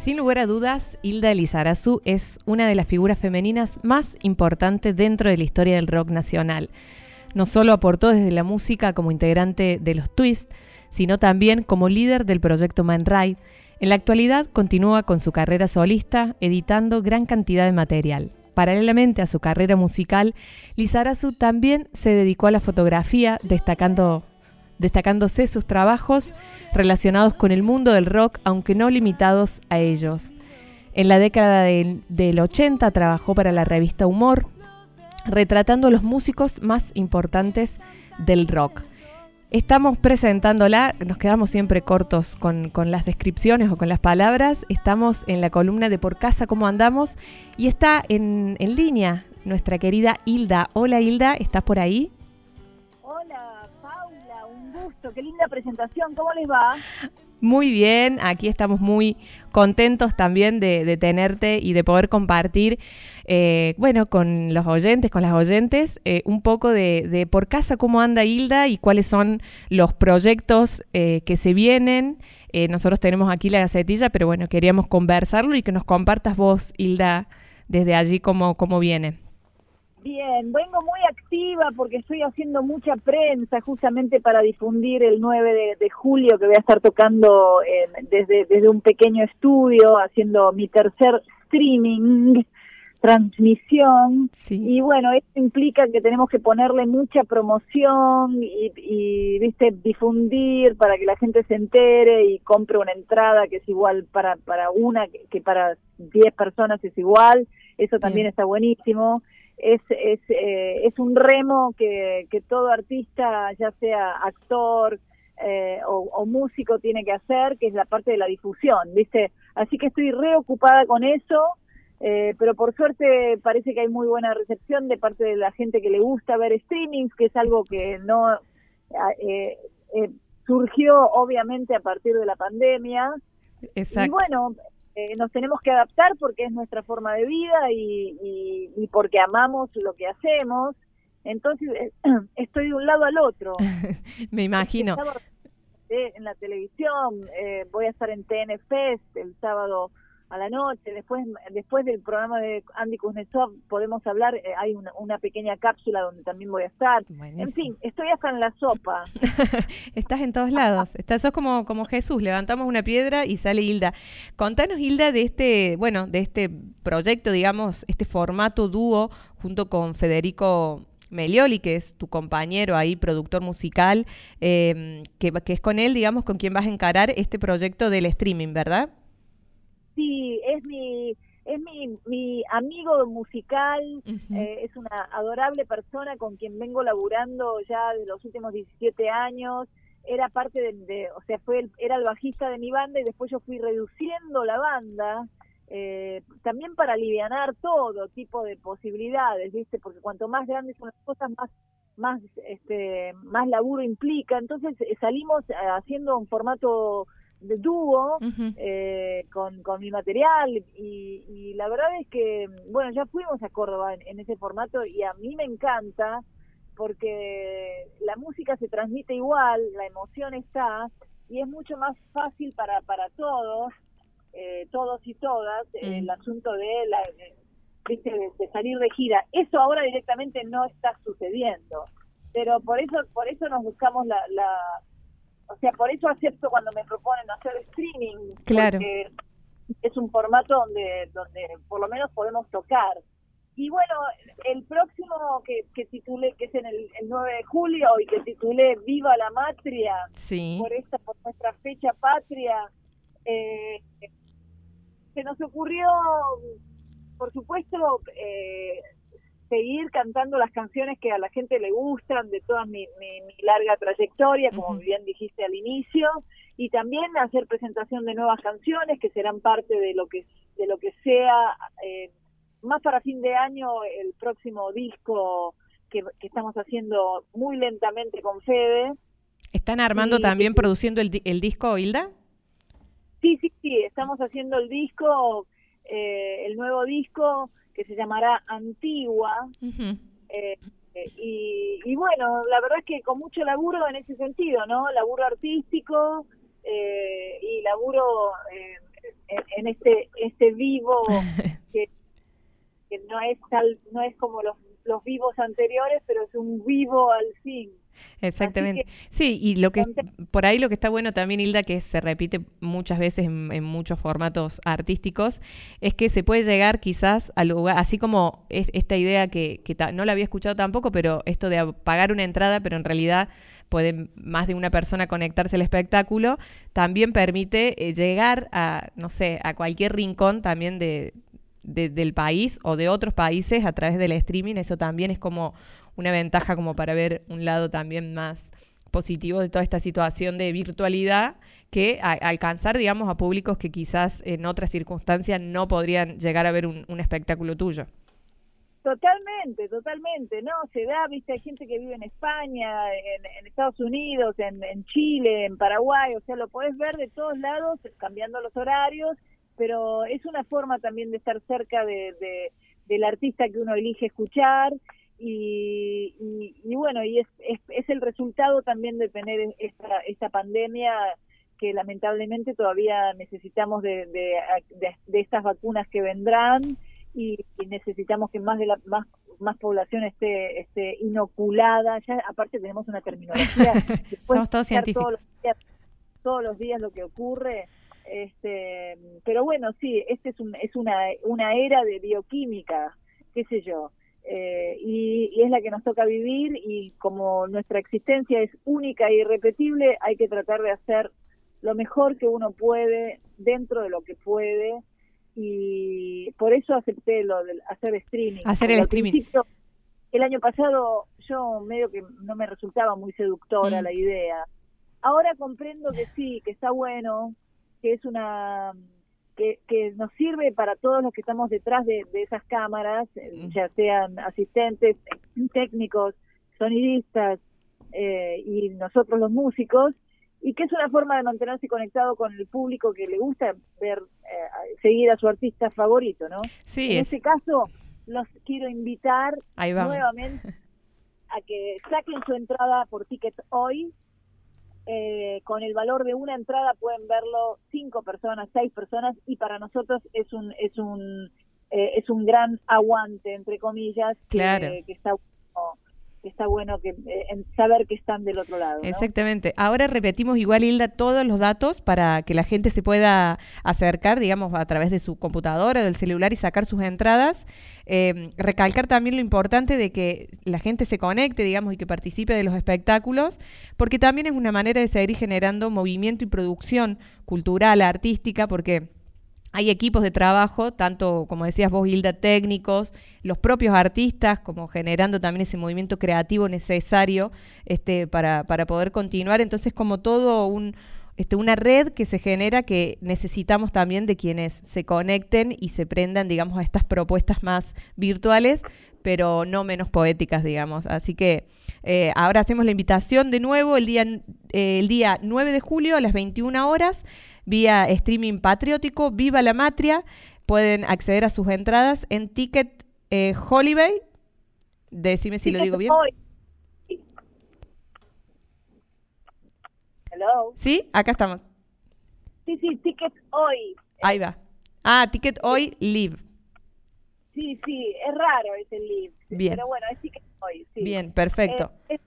Sin lugar a dudas, Hilda Elizarazu es una de las figuras femeninas más importantes dentro de la historia del rock nacional. No solo aportó desde la música como integrante de los Twists, sino también como líder del proyecto Man Ride. En la actualidad continúa con su carrera solista, editando gran cantidad de material. Paralelamente a su carrera musical, Lizarazu también se dedicó a la fotografía, destacando destacándose sus trabajos relacionados con el mundo del rock, aunque no limitados a ellos. En la década del, 80 trabajó para la revista Humor, retratando a los músicos más importantes del rock. Estamos presentándola, nos quedamos siempre cortos con, las descripciones o con las palabras. Estamos en la columna de Por Casa, ¿cómo andamos? Y está en, en línea nuestra querida Hilda. Hola Hilda, ¿estás por ahí? Qué linda presentación, ¿cómo les va? Muy bien, aquí estamos muy contentos también de, tenerte y de poder compartir, eh, bueno, con los oyentes, con las oyentes, eh, un poco de, por casa cómo anda Hilda y cuáles son los proyectos eh, que se vienen. nosotros tenemos aquí la gacetilla, pero bueno, queríamos conversarlo y que nos compartas vos, Hilda, desde allí cómo, cómo viene. Bien, vengo muy activa porque estoy haciendo mucha prensa justamente para difundir el 9 de, julio que voy a estar tocando desde, desde un pequeño estudio, haciendo mi tercer streaming, transmisión. Y bueno, esto implica que tenemos que ponerle mucha promoción y, y, viste, difundir para que la gente se entere y compre una entrada que es igual para, para una, que, para 10 personas es igual. Eso también está buenísimo es, es, eh, es un remo que, que todo artista, ya sea actor eh, o, músico, tiene que hacer, que es la parte de la difusión, ¿viste? Así que estoy reocupada con eso, eh, pero por suerte parece que hay muy buena recepción de parte de la gente que le gusta ver streamings, que es algo que no surgió obviamente a partir de la pandemia. Exacto. Y bueno, eh, nos tenemos que adaptar porque es nuestra forma de vida y, y, porque amamos lo que hacemos. Entonces, eh, estoy de un lado al otro. Me imagino. En la televisión, eh, voy a estar en TN Fest el sábado a la noche. Después, después del programa de Andy Kuznetsov podemos hablar, eh, hay una, pequeña cápsula donde también voy a estar. En fin, estoy hasta en la sopa. Estás en todos lados. Estás, sos como, como Jesús, levantamos una piedra y sale Hilda. Contanos, Hilda, de este, bueno, de este proyecto, digamos, este formato dúo junto con Federico Melioli, que es tu compañero ahí, productor musical, eh, que, que es con él, digamos, con quien vas a encarar este proyecto del streaming, ¿verdad? Sí, es mi es mi, mi amigo musical, eh, es una adorable persona con quien vengo laburando ya de los últimos 17 años. Era parte de, o sea, fue era el bajista de mi banda y después yo fui reduciendo la banda, eh, también para aliviar todo tipo de posibilidades, ¿viste? Porque cuanto más grandes son las cosas, más más este más laburo implica. Entonces eh, salimos haciendo un formato de dúo eh, con, con mi material y, y, la verdad es que, bueno, ya fuimos a Córdoba en, ese formato y a mí me encanta porque la música se transmite igual, la emoción está y es mucho más fácil para, para todos, eh, todos y todas, el asunto de, la, de, salir de gira. Eso ahora directamente no está sucediendo, pero por eso, por eso nos buscamos la o sea, por eso acepto cuando me proponen hacer streaming. Claro. Porque es un formato donde, donde por lo menos podemos tocar. Y bueno, el próximo que, que titulé, que es en el, 9 de julio y que titulé Viva la Matria, por esta, por nuestra fecha patria, eh, se nos ocurrió, por supuesto, eh, seguir cantando las canciones que a la gente le gustan de toda mi, larga trayectoria, como bien dijiste al inicio, y también hacer presentación de nuevas canciones que serán parte de lo que de lo que sea eh, más para fin de año el próximo disco que, estamos haciendo muy lentamente con Fede. ¿Están armando también produciendo el, el disco, Hilda? Sí, sí, sí, estamos haciendo el disco, eh, el nuevo disco que se llamará Antigua. Eh, y, bueno, la verdad es que con mucho laburo en ese sentido, ¿no? Laburo artístico eh, y laburo eh, en este este vivo que, que no es tal no es como los los vivos anteriores pero es un vivo al fin Exactamente. Sí, y lo que por ahí lo que está bueno también, Hilda, que se repite muchas veces en, muchos formatos artísticos, es que se puede llegar quizás al lugar, así como es esta idea que, que no la había escuchado tampoco, pero esto de pagar una entrada, pero en realidad puede más de una persona conectarse al espectáculo, también permite eh, llegar a, no sé, a cualquier rincón también de, del país o de otros países a través del streaming. Eso también es como una ventaja como para ver un lado también más positivo de toda esta situación de virtualidad que alcanzar, digamos, a públicos que quizás en otras circunstancias no podrían llegar a ver un, espectáculo tuyo. Totalmente, totalmente, no, se da, viste, hay gente que vive en España, en, Estados Unidos, en, Chile, en Paraguay, o sea, lo podés ver de todos lados, cambiando los horarios, pero es una forma también de estar cerca de, del artista que uno elige escuchar y, y, bueno, y es, es, el resultado también de tener esta, esta pandemia que lamentablemente todavía necesitamos de, de, estas vacunas que vendrán y, necesitamos que más de la más más población esté esté inoculada. Ya aparte tenemos una terminología somos todos científicos todos los, días, todos los días lo que ocurre este pero bueno sí este es un, es una una era de bioquímica qué sé yo eh, y, es la que nos toca vivir y como nuestra existencia es única e irrepetible, hay que tratar de hacer lo mejor que uno puede dentro de lo que puede y por eso acepté lo de hacer streaming. Hacer el streaming. El año pasado yo medio que no me resultaba muy seductora mm. la idea. Ahora comprendo que sí, que está bueno, que es una que, nos sirve para todos los que estamos detrás de, esas cámaras, eh, ya sean asistentes, técnicos, sonidistas eh, y nosotros los músicos, y que es una forma de mantenerse conectado con el público que le gusta ver, eh, seguir a su artista favorito, ¿no? Sí. En este caso, los quiero invitar nuevamente a que saquen su entrada por ticket hoy eh, con el valor de una entrada pueden verlo cinco personas, seis personas y para nosotros es un es un eh, es un gran aguante entre comillas claro. que, está está bueno que eh, saber que están del otro lado. Exactamente. Ahora repetimos igual, Hilda, todos los datos para que la gente se pueda acercar, digamos, a través de su computadora o del celular y sacar sus entradas. Eh, recalcar también lo importante de que la gente se conecte, digamos, y que participe de los espectáculos, porque también es una manera de seguir generando movimiento y producción cultural, artística, porque hay equipos de trabajo, tanto como decías vos, Hilda, técnicos, los propios artistas, como generando también ese movimiento creativo necesario este, para, para poder continuar. Entonces, como todo un, este, una red que se genera que necesitamos también de quienes se conecten y se prendan, digamos, a estas propuestas más virtuales, pero no menos poéticas, digamos. Así que eh, ahora hacemos la invitación de nuevo el día, eh, el día 9 de julio a las 21 horas vía streaming patriótico Viva la Matria. Pueden acceder a sus entradas en Ticket eh, Holiday. Decime si lo digo bien. Hello. Sí, acá estamos. Sí, sí, Ticket Hoy. Ahí va. Ah, Ticket Hoy Live. Sí, sí, es raro ese Live. Bien. Pero bueno, es Ticket Hoy. Sí. Bien, perfecto. Eh,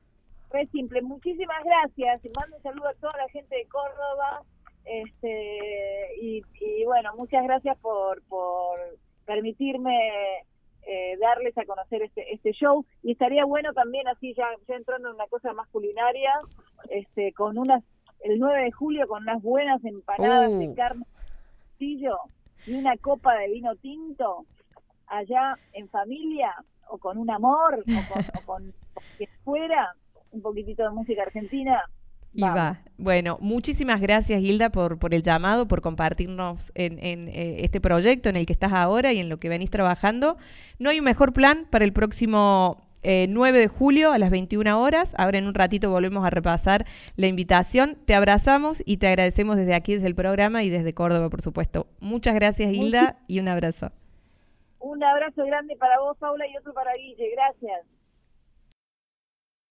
es, simple. Muchísimas gracias. Y mando un saludo a toda la gente de Córdoba este, y, bueno, muchas gracias por, por permitirme eh, darles a conocer este, este show. Y estaría bueno también, así ya, ya entrando en una cosa más culinaria, este, con unas, el 9 de julio, con unas buenas empanadas de uh. carne y una copa de vino tinto allá en familia o con un amor o con, o con, que fuera un poquitito de música argentina y va. Bueno, muchísimas gracias Hilda por, por el llamado, por compartirnos en, en eh, este proyecto en el que estás ahora y en lo que venís trabajando. No hay un mejor plan para el próximo 9 eh, de julio a las 21 horas. Ahora en un ratito volvemos a repasar la invitación. Te abrazamos y te agradecemos desde aquí, desde el programa y desde Córdoba, por supuesto. Muchas gracias Hilda y un abrazo. Un abrazo grande para vos, Paula, y otro para Guille. Gracias.